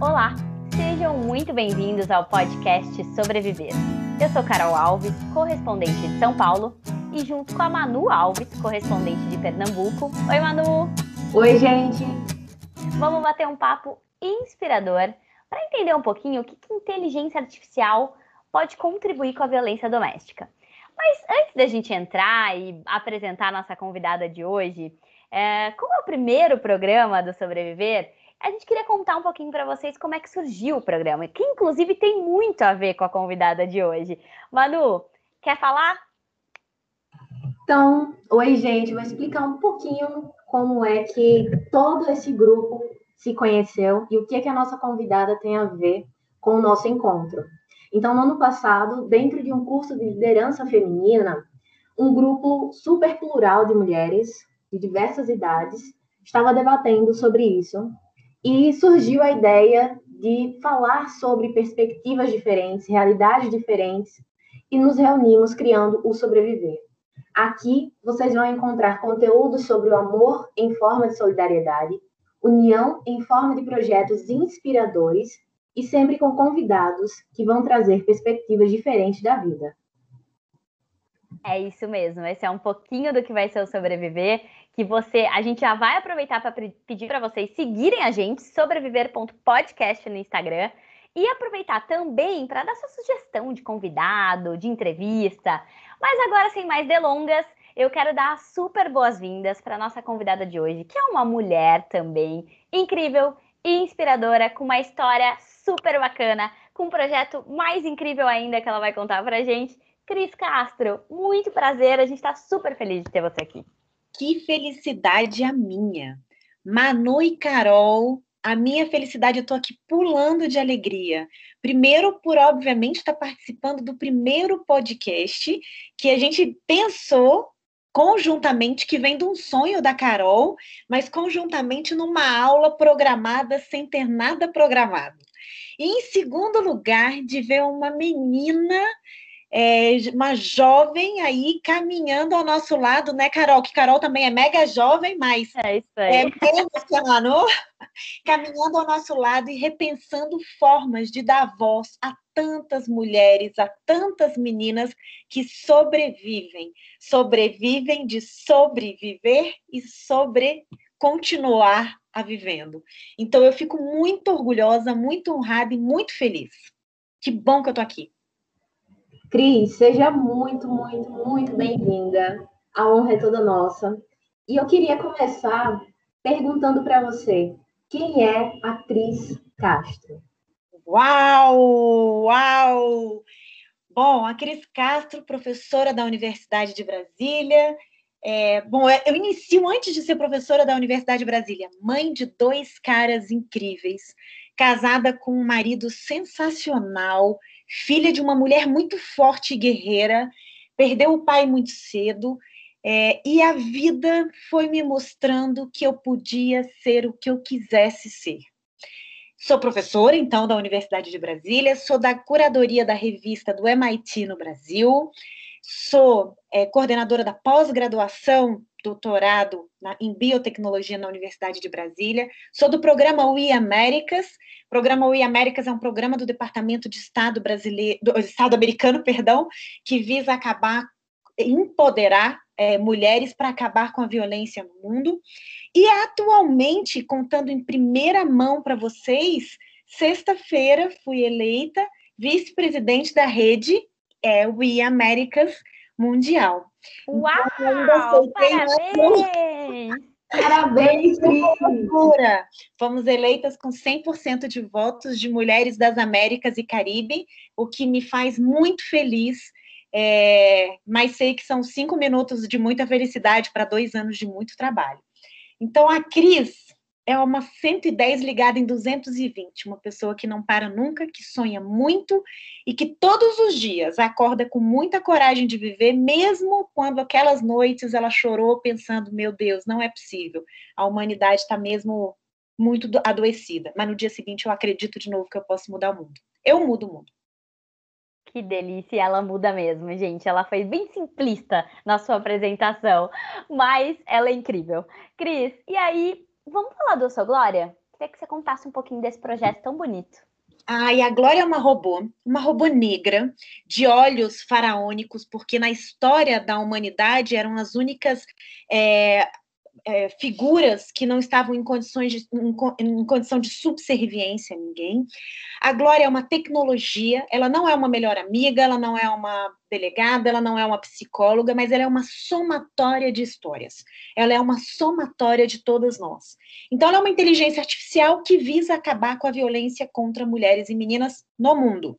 Olá, sejam muito bem-vindos ao podcast Sobreviver. Eu sou Carol Alves, correspondente de São Paulo, e junto com a Manu Alves, correspondente de Pernambuco. Oi, Manu! Oi, gente! Vamos bater um papo inspirador para entender um pouquinho o que, que inteligência artificial pode contribuir com a violência doméstica. Mas antes da gente entrar e apresentar a nossa convidada de hoje, é, como é o primeiro programa do Sobreviver, a gente queria contar um pouquinho para vocês como é que surgiu o programa, que inclusive tem muito a ver com a convidada de hoje. Manu, quer falar? Então, oi, gente, vou explicar um pouquinho como é que todo esse grupo se conheceu e o que, é que a nossa convidada tem a ver com o nosso encontro. Então, no ano passado, dentro de um curso de liderança feminina, um grupo super plural de mulheres de diversas idades estava debatendo sobre isso e surgiu a ideia de falar sobre perspectivas diferentes, realidades diferentes e nos reunimos criando o Sobreviver. Aqui vocês vão encontrar conteúdo sobre o amor em forma de solidariedade, união em forma de projetos inspiradores e sempre com convidados que vão trazer perspectivas diferentes da vida. É isso mesmo, esse é um pouquinho do que vai ser o sobreviver, que você, a gente já vai aproveitar para pedir para vocês seguirem a gente sobreviver.podcast no Instagram e aproveitar também para dar sua sugestão de convidado, de entrevista. Mas agora sem mais delongas, eu quero dar super boas-vindas para nossa convidada de hoje, que é uma mulher também incrível e inspiradora, com uma história super bacana, com um projeto mais incrível ainda que ela vai contar para gente. Cris Castro, muito prazer, a gente está super feliz de ter você aqui. Que felicidade a minha. Manu e Carol, a minha felicidade, eu estou aqui pulando de alegria. Primeiro, por obviamente estar tá participando do primeiro podcast que a gente pensou conjuntamente, que vem de um sonho da Carol, mas conjuntamente numa aula programada sem ter nada programado. E em segundo lugar, de ver uma menina é, uma jovem aí caminhando ao nosso lado, né, Carol? Que Carol também é mega jovem, mas é isso aí. É Manu? caminhando ao nosso lado e repensando formas de dar voz a tantas mulheres, a tantas meninas que sobrevivem, sobrevivem de sobreviver e sobre continuar a vivendo. Então eu fico muito orgulhosa, muito honrada e muito feliz. Que bom que eu tô aqui. Cris, seja muito, muito, muito bem-vinda. A honra é toda nossa. E eu queria começar perguntando para você, quem é a Cris Castro? Uau! Uau! Bom, a Cris Castro, professora da Universidade de Brasília. É, bom, eu inicio antes de ser professora da Universidade de Brasília, mãe de dois caras incríveis, casada com um marido sensacional, filha de uma mulher muito forte e guerreira, perdeu o pai muito cedo, é, e a vida foi me mostrando que eu podia ser o que eu quisesse ser. Sou professora, então, da Universidade de Brasília, sou da curadoria da revista do MIT no Brasil, sou é, coordenadora da pós-graduação, doutorado na, em biotecnologia na Universidade de Brasília, sou do programa We Américas, o programa We Américas é um programa do Departamento de Estado brasileiro, do Estado americano, perdão, que visa acabar, empoderar é, mulheres para acabar com a violência no mundo. E atualmente, contando em primeira mão para vocês, sexta-feira fui eleita vice-presidente da rede é, We Américas Mundial. Uau! Então, parabéns! Parabéns, loucura! Fomos eleitas com 100% de votos de mulheres das Américas e Caribe, o que me faz muito feliz. É, mas sei que são cinco minutos de muita felicidade para dois anos de muito trabalho. Então, a Cris é uma 110 ligada em 220, uma pessoa que não para nunca, que sonha muito e que todos os dias acorda com muita coragem de viver, mesmo quando aquelas noites ela chorou pensando: meu Deus, não é possível, a humanidade está mesmo muito adoecida. Mas no dia seguinte eu acredito de novo que eu posso mudar o mundo. Eu mudo o mundo. Que delícia, ela muda mesmo, gente. Ela foi bem simplista na sua apresentação, mas ela é incrível. Cris, e aí, vamos falar do Sou Glória? Queria que você contasse um pouquinho desse projeto tão bonito. Ah, e a Glória é uma robô, uma robô negra, de olhos faraônicos, porque na história da humanidade eram as únicas é, é, figuras que não estavam em, condições de, em, em, condição de subserviência a ninguém. A Glória é uma tecnologia, ela não é uma melhor amiga, ela não é uma delegada, ela não é uma psicóloga, mas ela é uma somatória de histórias. Ela é uma somatória de todas nós. Então, ela é uma inteligência artificial que visa acabar com a violência contra mulheres e meninas no mundo.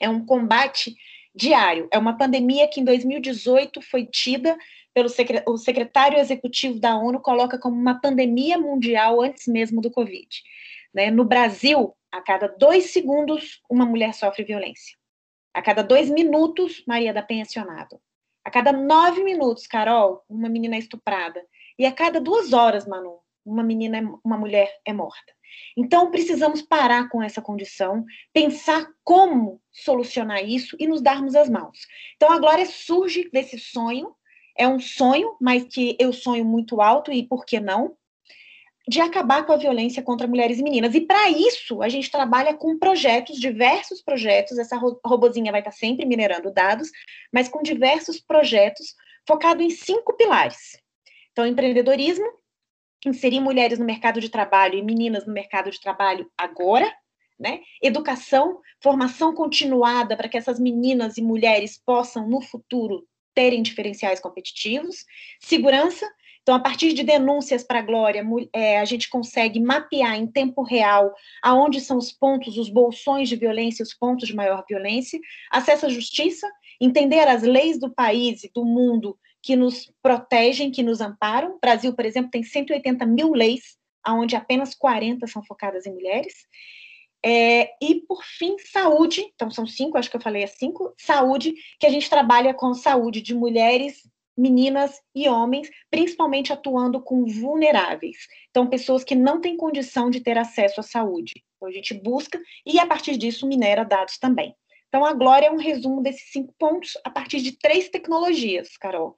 É um combate diário. É uma pandemia que em 2018 foi tida pelo o secretário executivo da ONU coloca como uma pandemia mundial antes mesmo do Covid. Né? No Brasil, a cada dois segundos, uma mulher sofre violência. A cada dois minutos, Maria da Penha acionada. A cada nove minutos, Carol, uma menina é estuprada. E a cada duas horas, Manu, uma menina, é, uma mulher é morta. Então, precisamos parar com essa condição, pensar como solucionar isso e nos darmos as mãos. Então, a Glória surge desse sonho é um sonho, mas que eu sonho muito alto, e por que não? De acabar com a violência contra mulheres e meninas. E para isso, a gente trabalha com projetos, diversos projetos. Essa robozinha vai estar sempre minerando dados, mas com diversos projetos focado em cinco pilares. Então, empreendedorismo, inserir mulheres no mercado de trabalho e meninas no mercado de trabalho agora, né? Educação, formação continuada para que essas meninas e mulheres possam, no futuro, terem diferenciais competitivos. Segurança, então, a partir de denúncias para a Glória, é, a gente consegue mapear em tempo real aonde são os pontos, os bolsões de violência, os pontos de maior violência. Acesso à justiça, entender as leis do país e do mundo que nos protegem, que nos amparam. O Brasil, por exemplo, tem 180 mil leis, onde apenas 40 são focadas em mulheres. É, e, por fim, saúde. Então, são cinco, acho que eu falei é cinco. Saúde, que a gente trabalha com saúde de mulheres, meninas e homens, principalmente atuando com vulneráveis. Então, pessoas que não têm condição de ter acesso à saúde. Então, a gente busca e, a partir disso, minera dados também. Então, a Glória é um resumo desses cinco pontos a partir de três tecnologias, Carol.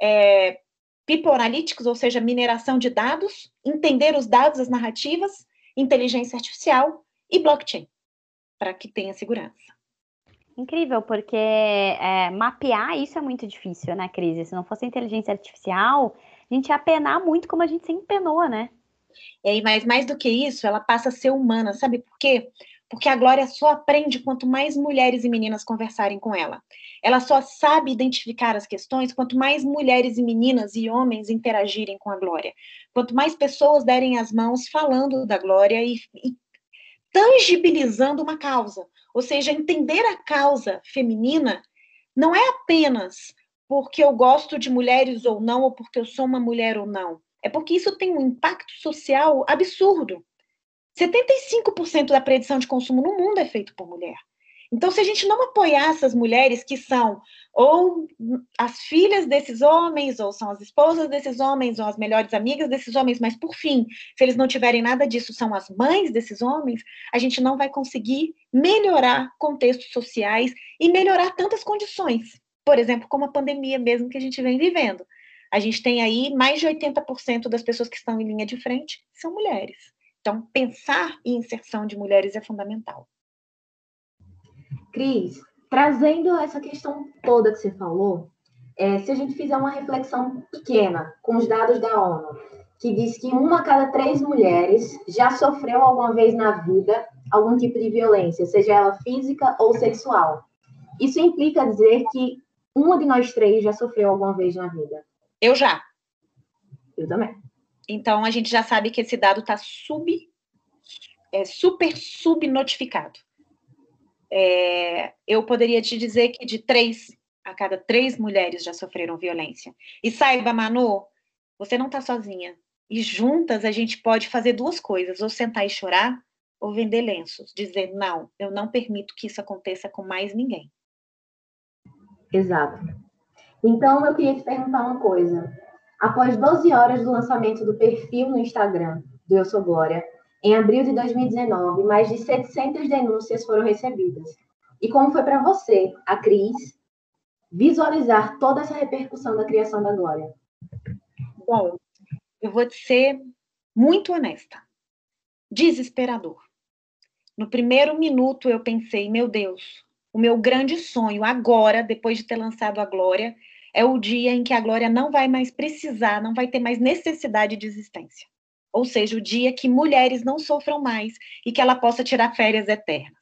É, People Analytics, ou seja, mineração de dados, entender os dados, as narrativas, inteligência artificial e blockchain, para que tenha segurança. Incrível, porque é, mapear isso é muito difícil, né, Cris? Se não fosse inteligência artificial, a gente ia penar muito como a gente sempre penou, né? É, mas mais do que isso, ela passa a ser humana, sabe por quê? Porque a Glória só aprende quanto mais mulheres e meninas conversarem com ela. Ela só sabe identificar as questões quanto mais mulheres e meninas e homens interagirem com a Glória. Quanto mais pessoas derem as mãos falando da Glória e, e tangibilizando uma causa. Ou seja, entender a causa feminina não é apenas porque eu gosto de mulheres ou não, ou porque eu sou uma mulher ou não. É porque isso tem um impacto social absurdo. 75% da predição de consumo no mundo é feito por mulher. Então, se a gente não apoiar essas mulheres que são ou as filhas desses homens, ou são as esposas desses homens, ou as melhores amigas desses homens, mas por fim, se eles não tiverem nada disso, são as mães desses homens, a gente não vai conseguir melhorar contextos sociais e melhorar tantas condições. Por exemplo, como a pandemia mesmo que a gente vem vivendo. A gente tem aí mais de 80% das pessoas que estão em linha de frente são mulheres. Então, pensar em inserção de mulheres é fundamental. Cris, trazendo essa questão toda que você falou, é, se a gente fizer uma reflexão pequena com os dados da ONU, que diz que uma a cada três mulheres já sofreu alguma vez na vida algum tipo de violência, seja ela física ou sexual. Isso implica dizer que uma de nós três já sofreu alguma vez na vida. Eu já. Eu também. Então a gente já sabe que esse dado está sub, é, super subnotificado é, eu poderia te dizer que de três a cada três mulheres já sofreram violência. E saiba, Manu, você não está sozinha. E juntas a gente pode fazer duas coisas: ou sentar e chorar, ou vender lenços. Dizer, não, eu não permito que isso aconteça com mais ninguém. Exato. Então, eu queria te perguntar uma coisa. Após 12 horas do lançamento do perfil no Instagram do Eu Sou Glória, em abril de 2019, mais de 700 denúncias foram recebidas. E como foi para você, a Cris, visualizar toda essa repercussão da criação da Glória? Bom, eu vou te ser muito honesta. desesperador. No primeiro minuto eu pensei, meu Deus, o meu grande sonho agora, depois de ter lançado a Glória, é o dia em que a Glória não vai mais precisar, não vai ter mais necessidade de existência. Ou seja, o dia que mulheres não sofram mais e que ela possa tirar férias eternas.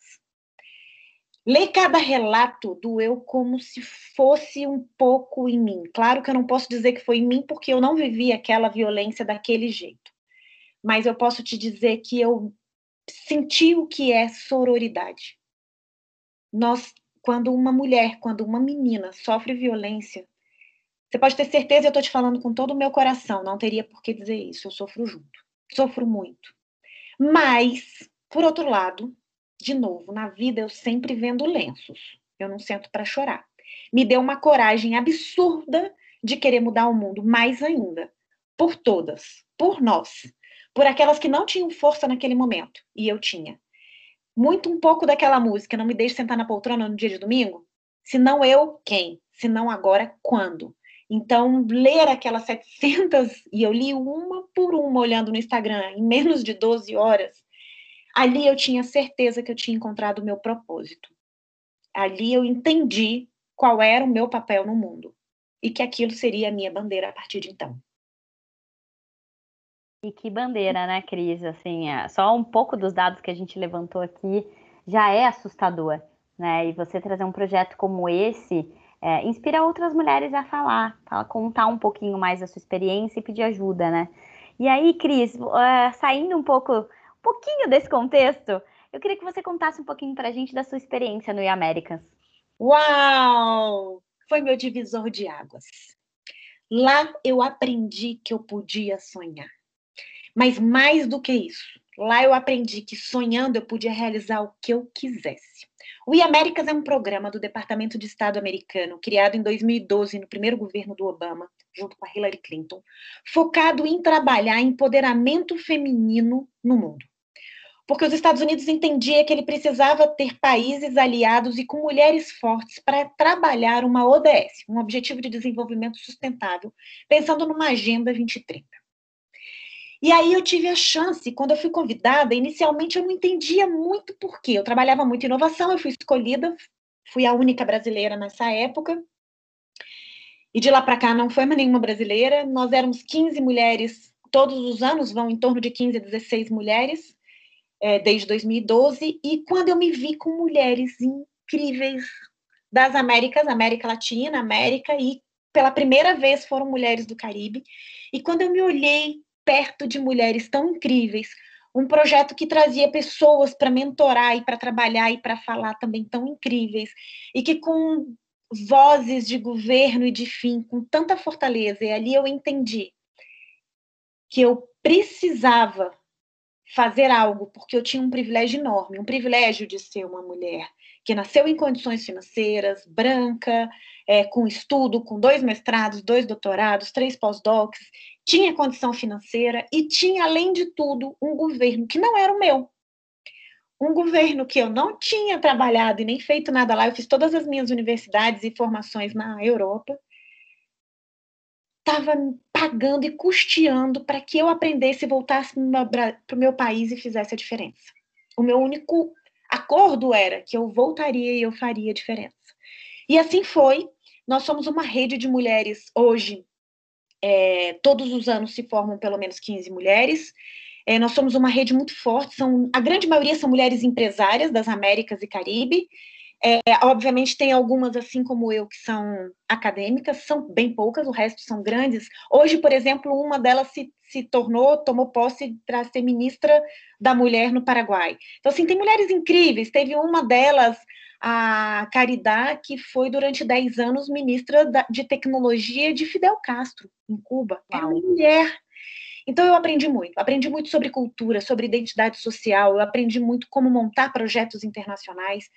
Ler cada relato doeu como se fosse um pouco em mim. Claro que eu não posso dizer que foi em mim, porque eu não vivi aquela violência daquele jeito. Mas eu posso te dizer que eu senti o que é sororidade. Nós, quando uma mulher, quando uma menina sofre violência, você pode ter certeza, eu estou te falando com todo o meu coração, não teria por que dizer isso, eu sofro junto. Sofro muito. Mas, por outro lado, de novo, na vida eu sempre vendo lenços. Eu não sento para chorar. Me deu uma coragem absurda de querer mudar o mundo, mais ainda. Por todas, por nós, por aquelas que não tinham força naquele momento, e eu tinha. Muito um pouco daquela música, não me deixe sentar na poltrona no dia de domingo? Se não eu, quem? Se não agora, quando? Então, ler aquelas 700, e eu li uma por uma olhando no Instagram, em menos de 12 horas, Ali eu tinha certeza que eu tinha encontrado o meu propósito. Ali eu entendi qual era o meu papel no mundo e que aquilo seria a minha bandeira a partir de então. E que bandeira, né, Cris? Assim, é, só um pouco dos dados que a gente levantou aqui já é assustador, né? E você trazer um projeto como esse é, inspira outras mulheres a falar, a contar um pouquinho mais da sua experiência e pedir ajuda, né? E aí, Cris, uh, saindo um pouco pouquinho desse contexto, eu queria que você contasse um pouquinho para a gente da sua experiência no Americans. Uau! Foi meu divisor de águas. Lá eu aprendi que eu podia sonhar. Mas mais do que isso, lá eu aprendi que sonhando eu podia realizar o que eu quisesse. O Américas é um programa do Departamento de Estado americano, criado em 2012 no primeiro governo do Obama, junto com a Hillary Clinton, focado em trabalhar empoderamento feminino no mundo porque os Estados Unidos entendia que ele precisava ter países aliados e com mulheres fortes para trabalhar uma ODS, um Objetivo de Desenvolvimento Sustentável, pensando numa Agenda 2030. E aí eu tive a chance, quando eu fui convidada, inicialmente eu não entendia muito por quê. Eu trabalhava muito em inovação, eu fui escolhida, fui a única brasileira nessa época. E de lá para cá não foi mais nenhuma brasileira. Nós éramos 15 mulheres, todos os anos vão em torno de 15 a 16 mulheres é, desde 2012, e quando eu me vi com mulheres incríveis das Américas, América Latina, América, e pela primeira vez foram mulheres do Caribe, e quando eu me olhei perto de mulheres tão incríveis, um projeto que trazia pessoas para mentorar e para trabalhar e para falar também tão incríveis, e que com vozes de governo e de fim, com tanta fortaleza, e ali eu entendi que eu precisava fazer algo, porque eu tinha um privilégio enorme, um privilégio de ser uma mulher que nasceu em condições financeiras, branca, é, com estudo, com dois mestrados, dois doutorados, três pós-docs, tinha condição financeira e tinha, além de tudo, um governo que não era o meu. Um governo que eu não tinha trabalhado e nem feito nada lá, eu fiz todas as minhas universidades e formações na Europa, estava pagando e custeando para que eu aprendesse e voltasse para o meu país e fizesse a diferença. O meu único acordo era que eu voltaria e eu faria a diferença. E assim foi. Nós somos uma rede de mulheres hoje. É, todos os anos se formam pelo menos 15 mulheres. É, nós somos uma rede muito forte. São, a grande maioria são mulheres empresárias das Américas e Caribe. É, obviamente tem algumas, assim como eu, que são acadêmicas, são bem poucas, o resto são grandes. Hoje, por exemplo, uma delas se, se tornou, tomou posse para ser ministra da mulher no Paraguai. Então, assim, tem mulheres incríveis. Teve uma delas, a Caridad, que foi durante 10 anos ministra de tecnologia de Fidel Castro, em Cuba. É uma mulher. Então, eu aprendi muito. Aprendi muito sobre cultura, sobre identidade social, eu aprendi muito como montar projetos internacionais.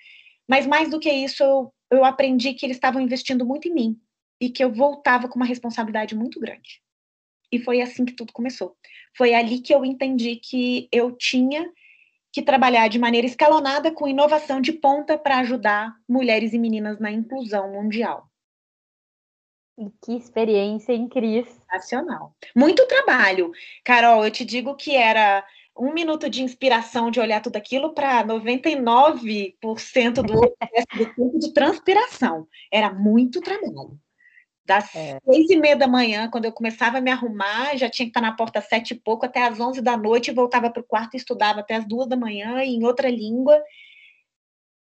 Mas mais do que isso, eu, eu aprendi que eles estavam investindo muito em mim e que eu voltava com uma responsabilidade muito grande. E foi assim que tudo começou. Foi ali que eu entendi que eu tinha que trabalhar de maneira escalonada com inovação de ponta para ajudar mulheres e meninas na inclusão mundial. E que experiência incrível. Nacional. Muito trabalho. Carol, eu te digo que era um minuto de inspiração de olhar tudo aquilo para 99% do outro do tempo de transpiração. Era muito trabalho. Das é. seis e meia da manhã, quando eu começava a me arrumar, já tinha que estar na porta sete e pouco, até às onze da noite, voltava para o quarto e estudava até às duas da manhã, em outra língua.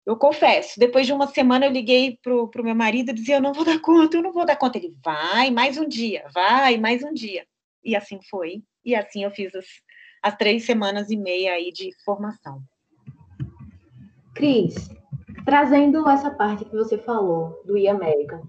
Eu confesso, depois de uma semana eu liguei para o meu marido e dizia, eu não vou dar conta, eu não vou dar conta. Ele, vai, mais um dia, vai, mais um dia. E assim foi, e assim eu fiz as, as três semanas e meia aí de formação. Cris, trazendo essa parte que você falou do e-América,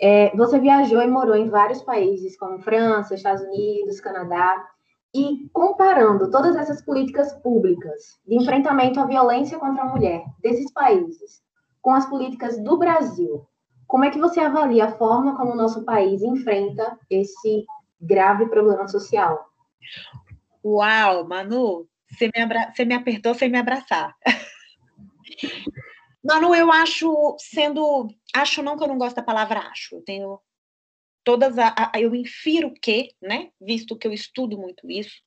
é, você viajou e morou em vários países, como França, Estados Unidos, Canadá, e comparando todas essas políticas públicas de enfrentamento à violência contra a mulher desses países com as políticas do Brasil, como é que você avalia a forma como o nosso país enfrenta esse grave problema social? Uau, Manu, você me, abra... você me apertou sem me abraçar. Manu, eu acho, sendo. Acho não que eu não gosto da palavra acho. Eu tenho todas. A, a, eu infiro que, né? Visto que eu estudo muito isso,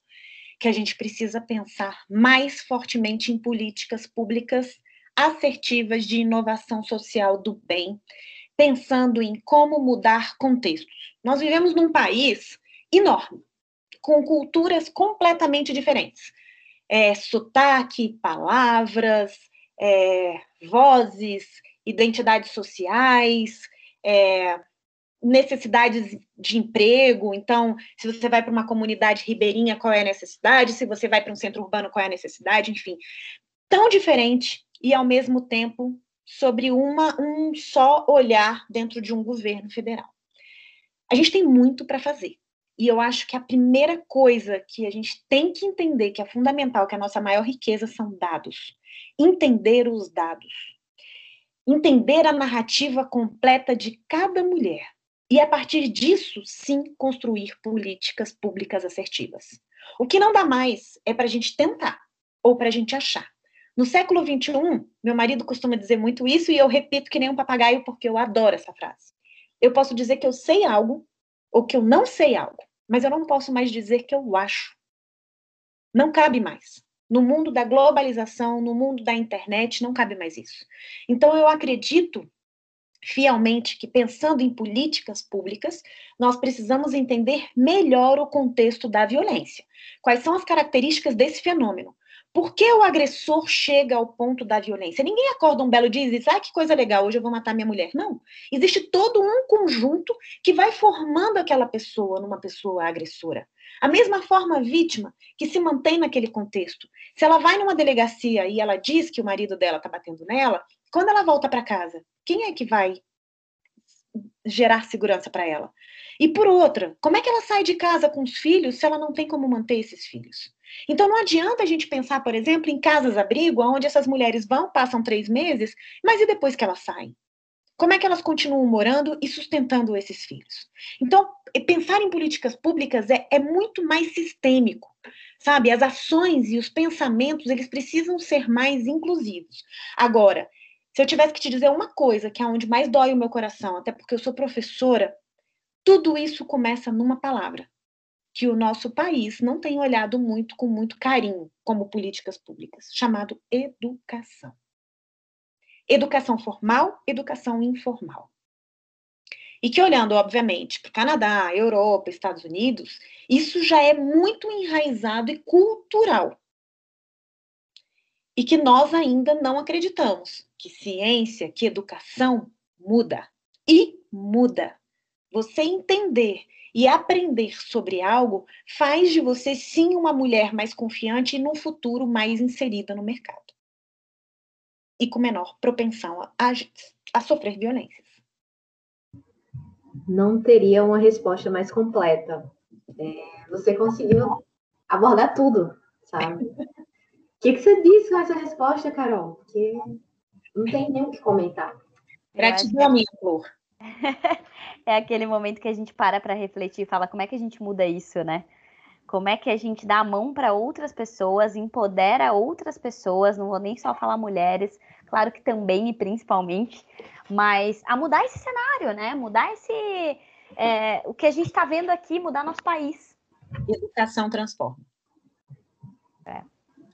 que a gente precisa pensar mais fortemente em políticas públicas assertivas de inovação social do bem, pensando em como mudar contextos. Nós vivemos num país enorme, com culturas completamente diferentes. É, sotaque, palavras, é, vozes, identidades sociais, é, necessidades de emprego. Então, se você vai para uma comunidade ribeirinha, qual é a necessidade? Se você vai para um centro urbano, qual é a necessidade? Enfim, tão diferente e ao mesmo tempo sobre uma, um só olhar dentro de um governo federal. A gente tem muito para fazer. E eu acho que a primeira coisa que a gente tem que entender, que é fundamental, que a nossa maior riqueza são dados. Entender os dados. Entender a narrativa completa de cada mulher. E a partir disso, sim, construir políticas públicas assertivas. O que não dá mais é para a gente tentar ou para a gente achar. No século XXI, meu marido costuma dizer muito isso e eu repito que nem um papagaio porque eu adoro essa frase. Eu posso dizer que eu sei algo ou que eu não sei algo, mas eu não posso mais dizer que eu acho. Não cabe mais. No mundo da globalização, no mundo da internet, não cabe mais isso. Então, eu acredito fielmente que, pensando em políticas públicas, nós precisamos entender melhor o contexto da violência. Quais são as características desse fenômeno? Por que o agressor chega ao ponto da violência? Ninguém acorda um belo dia e diz, ah, que coisa legal, hoje eu vou matar minha mulher. Não. Existe todo um conjunto que vai formando aquela pessoa numa pessoa agressora. A mesma forma, a vítima que se mantém naquele contexto. Se ela vai numa delegacia e ela diz que o marido dela está batendo nela, quando ela volta para casa, quem é que vai gerar segurança para ela? E por outra, como é que ela sai de casa com os filhos se ela não tem como manter esses filhos? Então não adianta a gente pensar, por exemplo, em casas-abrigo, onde essas mulheres vão, passam três meses, mas e depois que elas saem? Como é que elas continuam morando e sustentando esses filhos? Então, pensar em políticas públicas é, é muito mais sistêmico, sabe? As ações e os pensamentos, eles precisam ser mais inclusivos. Agora, se eu tivesse que te dizer uma coisa, que é onde mais dói o meu coração, até porque eu sou professora, tudo isso começa numa palavra, que o nosso país não tem olhado muito com muito carinho como políticas públicas, chamado educação. Educação formal, educação informal. E que olhando, obviamente, para o Canadá, Europa, Estados Unidos, isso já é muito enraizado e cultural. E que nós ainda não acreditamos que ciência, que educação muda. E muda. Você entender e aprender sobre algo faz de você sim uma mulher mais confiante e no futuro mais inserida no mercado. E com menor propensão a, a sofrer violências. Não teria uma resposta mais completa. É, você conseguiu abordar tudo, sabe? O que, que você disse com essa resposta, Carol? Porque não tem nem o que comentar. Gratidão, minha flor. é aquele momento que a gente para para refletir e fala como é que a gente muda isso, né? Como é que a gente dá a mão para outras pessoas, empodera outras pessoas, não vou nem só falar mulheres, claro que também e principalmente, mas a mudar esse cenário, né? Mudar esse. É, o que a gente está vendo aqui, mudar nosso país. Educação transforma.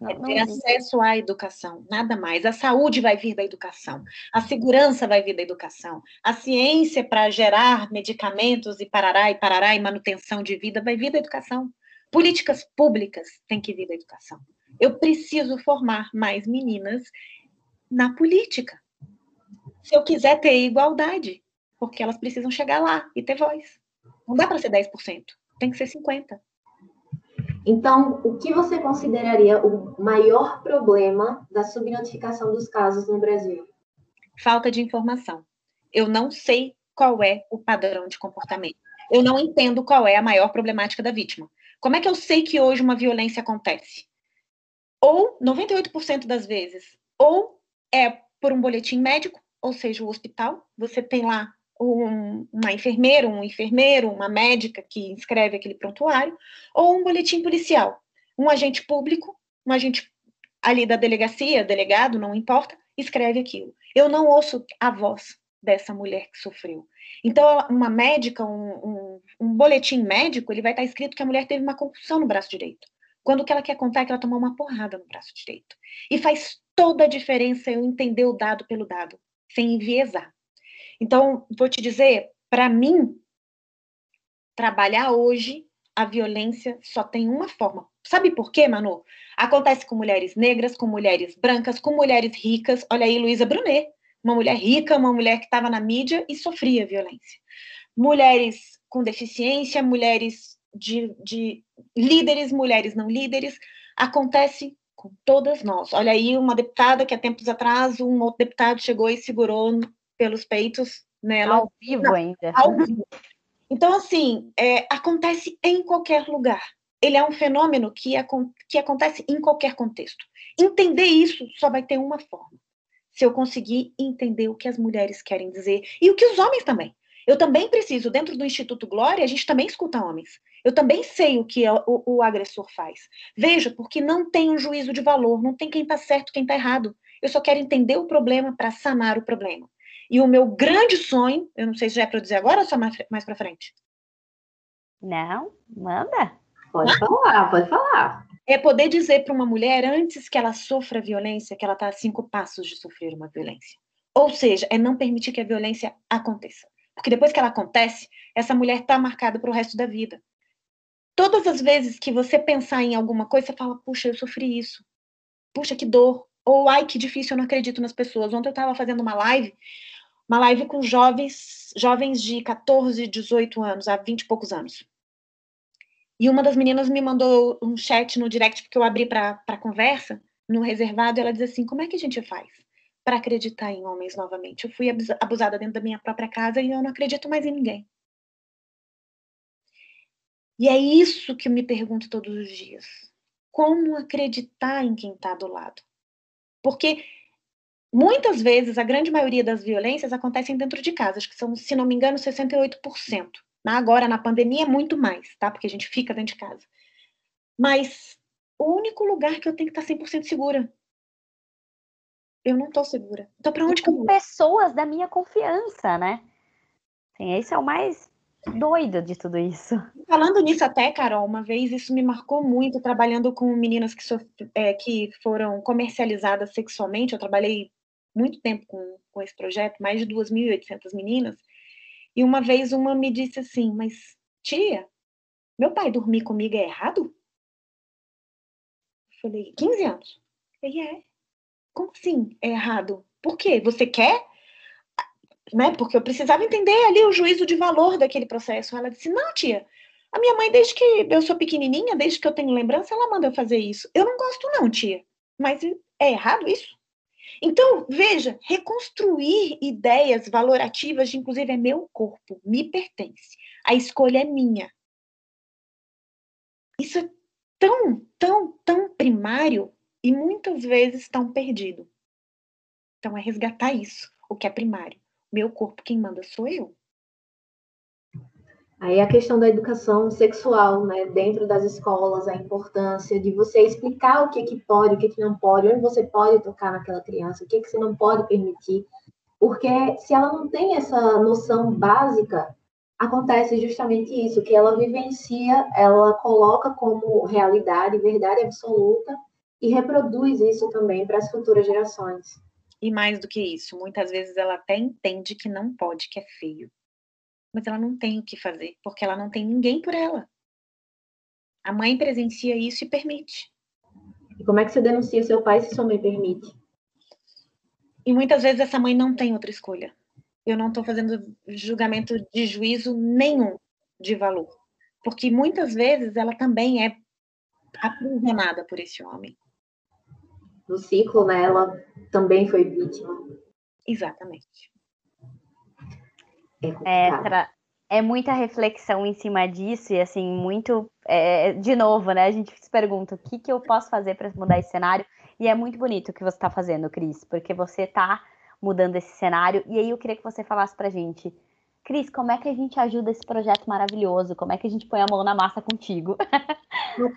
É. Não, é ter acesso à educação, nada mais. A saúde vai vir da educação, a segurança vai vir da educação, a ciência para gerar medicamentos e parará e parará e manutenção de vida vai vir da educação. Políticas públicas têm que vir da educação. Eu preciso formar mais meninas na política. Se eu quiser ter igualdade, porque elas precisam chegar lá e ter voz. Não dá para ser 10%, tem que ser 50%. Então, o que você consideraria o maior problema da subnotificação dos casos no Brasil? Falta de informação. Eu não sei qual é o padrão de comportamento. Eu não entendo qual é a maior problemática da vítima. Como é que eu sei que hoje uma violência acontece? Ou 98% das vezes, ou é por um boletim médico, ou seja, o hospital, você tem lá um, uma enfermeira, um enfermeiro, uma médica que escreve aquele prontuário, ou um boletim policial. Um agente público, um agente ali da delegacia, delegado, não importa, escreve aquilo. Eu não ouço a voz dessa mulher que sofreu. Então, uma médica, um, um, um boletim médico, ele vai estar escrito que a mulher teve uma concussão no braço direito. Quando o que ela quer contar é que ela tomou uma porrada no braço direito. E faz toda a diferença eu entender o dado pelo dado, sem enviesar. Então, vou te dizer, para mim, trabalhar hoje, a violência só tem uma forma. Sabe por quê, Manu? Acontece com mulheres negras, com mulheres brancas, com mulheres ricas. Olha aí, Luísa Brunet, uma mulher rica, uma mulher que estava na mídia e sofria violência. Mulheres com deficiência, mulheres de, de líderes, mulheres não líderes. Acontece com todas nós. Olha aí, uma deputada que há tempos atrás, um outro deputado chegou e segurou pelos peitos nela. Ao vivo Não, ainda. Ao vivo. Então, assim, é, acontece em qualquer lugar. Ele é um fenômeno que, que acontece em qualquer contexto. Entender isso só vai ter uma forma. Se eu conseguir entender o que as mulheres querem dizer e o que os homens também. Eu também preciso, dentro do Instituto Glória, a gente também escuta homens. Eu também sei o que o, o agressor faz. Veja, porque não tem um juízo de valor, não tem quem está certo, quem está errado. Eu só quero entender o problema para sanar o problema. E o meu grande sonho, eu não sei se já é para dizer agora ou só mais, mais para frente. Não, manda. Pode falar, pode falar. É poder dizer para uma mulher, antes que ela sofra violência, que ela está a cinco passos de sofrer uma violência. Ou seja, é não permitir que a violência aconteça. Porque depois que ela acontece, essa mulher está marcada para o resto da vida. Todas as vezes que você pensar em alguma coisa, você fala, puxa, eu sofri isso. Puxa, que dor. Ou, ai, que difícil, eu não acredito nas pessoas. Ontem eu estava fazendo uma live uma live com jovens, jovens de 14, 18 anos, há 20 e poucos anos. E uma das meninas me mandou um chat no direct, porque eu abri para conversa, no reservado, ela diz assim: como é que a gente faz para acreditar em homens novamente? Eu fui abusada dentro da minha própria casa e eu não acredito mais em ninguém. E é isso que eu me pergunto todos os dias. Como acreditar em quem está do lado? Porque Muitas vezes, a grande maioria das violências acontecem dentro de casa, acho que são, se não me engano, 68%. Agora, na pandemia, é muito mais, tá? Porque a gente fica dentro de casa. Mas o único lugar que eu tenho que estar 100% segura. Eu não estou segura. Então, para onde que eu vou? Pessoas da minha confiança, né? Sim, esse é o mais doido de tudo isso. Falando nisso até, Carol, uma vez isso me marcou muito, trabalhando com meninas que, é, que foram comercializadas sexualmente. Eu trabalhei muito tempo com, com esse projeto, mais de 2.800 meninas, e uma vez uma me disse assim, mas tia, meu pai dormir comigo é errado? Eu falei, 15 anos. E é. Como assim é errado? Por quê? Você quer? Né? Porque eu precisava entender ali o juízo de valor daquele processo. Ela disse, não, tia, a minha mãe, desde que eu sou pequenininha, desde que eu tenho lembrança, ela manda eu fazer isso. Eu não gosto não, tia. Mas é errado isso? Então, veja, reconstruir ideias valorativas de, inclusive, é meu corpo, me pertence. A escolha é minha. Isso é tão, tão, tão primário e muitas vezes tão perdido. Então, é resgatar isso, o que é primário. Meu corpo, quem manda sou eu. Aí a questão da educação sexual, né, dentro das escolas, a importância de você explicar o que que pode, o que que não pode, onde você pode tocar naquela criança, o que que você não pode permitir, porque se ela não tem essa noção básica, acontece justamente isso, que ela vivencia, ela coloca como realidade, verdade absoluta, e reproduz isso também para as futuras gerações. E mais do que isso, muitas vezes ela até entende que não pode, que é feio. Mas ela não tem o que fazer, porque ela não tem ninguém por ela. A mãe presencia isso e permite. E como é que você denuncia seu pai se sua mãe permite? E muitas vezes essa mãe não tem outra escolha. Eu não estou fazendo julgamento de juízo nenhum de valor. Porque muitas vezes ela também é aprisionada por esse homem. No ciclo, né, ela também foi vítima. Exatamente. É, é, tra... é muita reflexão em cima disso e assim, muito. É, de novo, né? A gente se pergunta o que, que eu posso fazer para mudar esse cenário. E é muito bonito o que você está fazendo, Cris, porque você está mudando esse cenário. E aí eu queria que você falasse pra gente Cris, como é que a gente ajuda esse projeto maravilhoso? Como é que a gente põe a mão na massa contigo?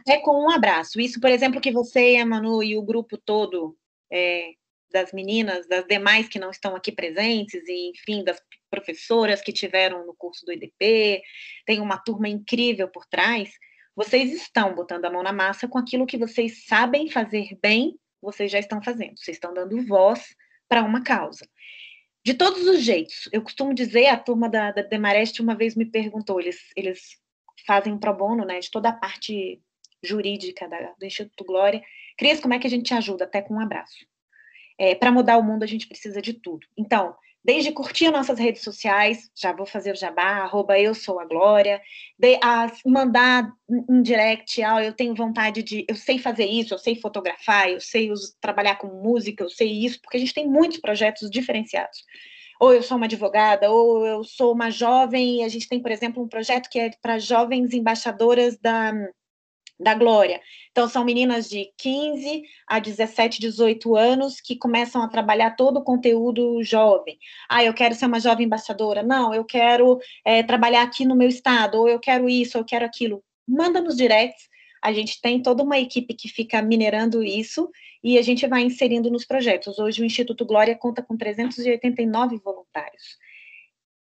É com um abraço. Isso, por exemplo, que você, a Manu e o grupo todo é, das meninas, das demais que não estão aqui presentes, e enfim, das professoras que tiveram no curso do IDP, tem uma turma incrível por trás. Vocês estão botando a mão na massa com aquilo que vocês sabem fazer bem, vocês já estão fazendo. Vocês estão dando voz para uma causa de todos os jeitos. Eu costumo dizer, a turma da, da Demareste uma vez me perguntou, eles, eles fazem pro bono, né, de toda a parte jurídica da, do Instituto Glória. Cris, como é que a gente te ajuda? Até com um abraço. É, Para mudar o mundo, a gente precisa de tudo. Então, desde curtir nossas redes sociais, já vou fazer o jabá, arroba eu sou a Glória, de, a mandar um direct, ah, eu tenho vontade de, eu sei fazer isso, eu sei fotografar, eu sei us, trabalhar com música, eu sei isso, porque a gente tem muitos projetos diferenciados. Ou eu sou uma advogada, ou eu sou uma jovem, e a gente tem, por exemplo, um projeto que é para jovens embaixadoras da da Glória. Então, são meninas de 15 a 17, 18 anos que começam a trabalhar todo o conteúdo jovem. Ah, eu quero ser uma jovem embaixadora. Não, eu quero é, trabalhar aqui no meu estado, ou eu quero isso, ou eu quero aquilo. Manda nos directs. A gente tem toda uma equipe que fica minerando isso e a gente vai inserindo nos projetos. Hoje, o Instituto Glória conta com 389 voluntários.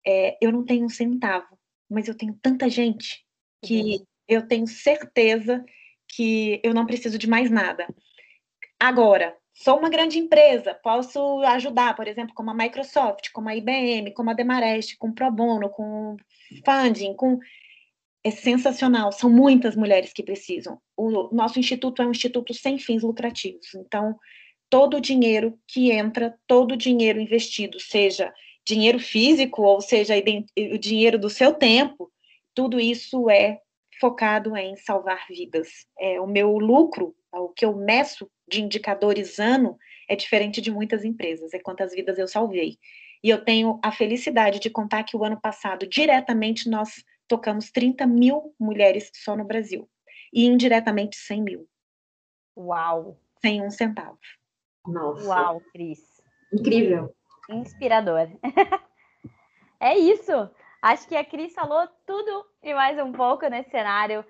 É, eu não tenho um centavo, mas eu tenho tanta gente que uhum eu tenho certeza que eu não preciso de mais nada. Agora, sou uma grande empresa, posso ajudar, por exemplo, como a Microsoft, como a IBM, como a Demarest, com Pro Bono, com funding, com é sensacional. São muitas mulheres que precisam. O nosso instituto é um instituto sem fins lucrativos. Então, todo o dinheiro que entra, todo o dinheiro investido, seja dinheiro físico ou seja o dinheiro do seu tempo, tudo isso é focado em salvar vidas. É, o meu lucro, o que eu meço de indicadores ano, é diferente de muitas empresas, é quantas vidas eu salvei. E eu tenho a felicidade de contar que o ano passado, diretamente, nós tocamos 30 mil mulheres só no Brasil. E indiretamente 100 mil. Uau! Sem um centavo. Nossa. Uau, Cris. Incrível. Inspirador. é isso. Acho que a Cris falou tudo e mais um pouco nesse cenário.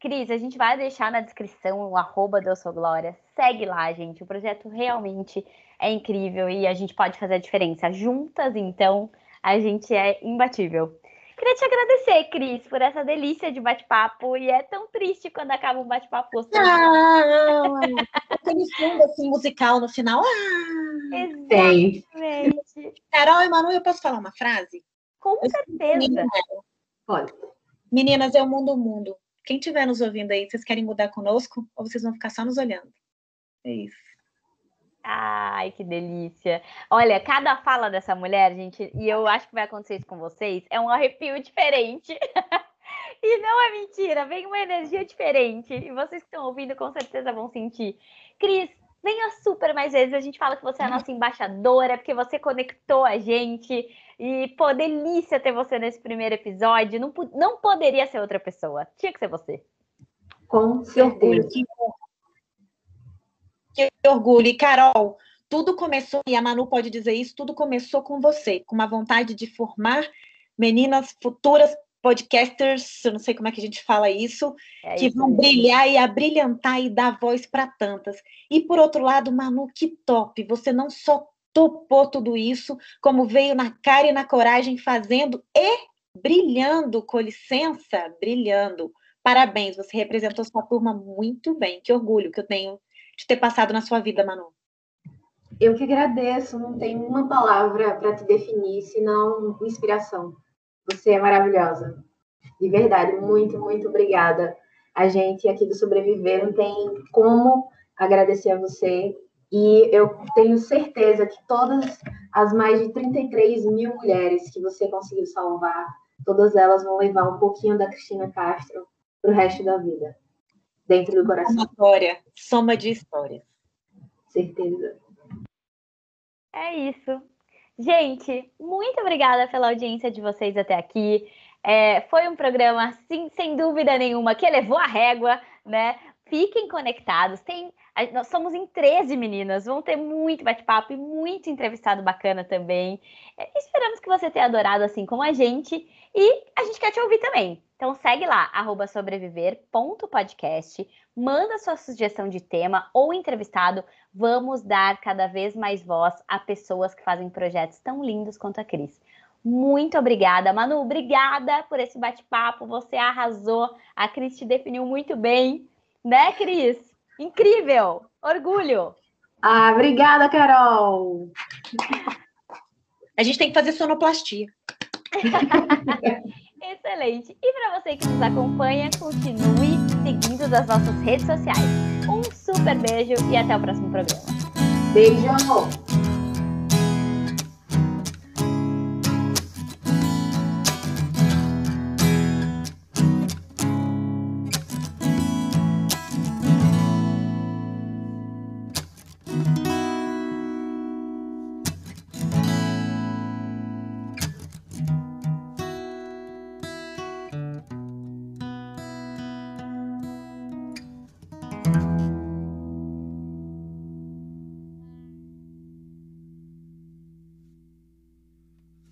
Cris, a gente vai deixar na descrição o arroba do Sou Glória. Segue lá, gente. O projeto realmente é incrível e a gente pode fazer a diferença. Juntas, então, a gente é imbatível. Queria te agradecer, Cris, por essa delícia de bate-papo. E é tão triste quando acaba um bate-papo gostoso. Ah, aquele fundo assim, musical no final. Ah, Exatamente. Carol e Manu, eu posso falar uma frase? Com certeza. Pode. Meninas, é o mundo o mundo. Quem estiver nos ouvindo aí, vocês querem mudar conosco ou vocês vão ficar só nos olhando? É isso. Ai, que delícia. Olha, cada fala dessa mulher, gente, e eu acho que vai acontecer isso com vocês, é um arrepio diferente. e não é mentira, vem uma energia diferente. E vocês que estão ouvindo com certeza vão sentir. Cris, venha super mais vezes. A gente fala que você é a nossa embaixadora, porque você conectou a gente. E, pô, delícia ter você nesse primeiro episódio. Não, não poderia ser outra pessoa. Tinha que ser você. Com certeza. Que orgulho. Que orgulho. E, Carol, tudo começou, e a Manu pode dizer isso, tudo começou com você, com uma vontade de formar meninas futuras podcasters, eu não sei como é que a gente fala isso, é que vão brilhar e abrilhantar e dar voz para tantas. E por outro lado, Manu, que top! Você não só topou tudo isso, como veio na cara e na coragem fazendo e brilhando, com licença, brilhando. Parabéns, você representou sua turma muito bem. Que orgulho que eu tenho de ter passado na sua vida, Manu. Eu que agradeço, não tem uma palavra para te definir, senão inspiração. Você é maravilhosa. De verdade, muito, muito obrigada. A gente aqui do Sobreviver não tem como agradecer a você. E eu tenho certeza que todas as mais de 33 mil mulheres que você conseguiu salvar, todas elas vão levar um pouquinho da Cristina Castro para o resto da vida, dentro do coração. Uma história, soma de histórias. Certeza. É isso. Gente, muito obrigada pela audiência de vocês até aqui. É, foi um programa, sim, sem dúvida nenhuma, que elevou a régua, né? Fiquem conectados. Tem, nós somos em 13 meninas, vão ter muito bate-papo e muito entrevistado bacana também. É, esperamos que você tenha adorado assim como a gente e a gente quer te ouvir também. Então segue lá, sobreviver.podcast, manda sua sugestão de tema ou entrevistado. Vamos dar cada vez mais voz a pessoas que fazem projetos tão lindos quanto a Cris. Muito obrigada, Manu. Obrigada por esse bate-papo. Você arrasou. A Cris te definiu muito bem, né, Cris? Incrível! Orgulho! Ah, obrigada, Carol! A gente tem que fazer sonoplastia. Excelente. E para você que nos acompanha, continue seguindo as nossas redes sociais. Um super beijo e até o próximo programa. Beijo!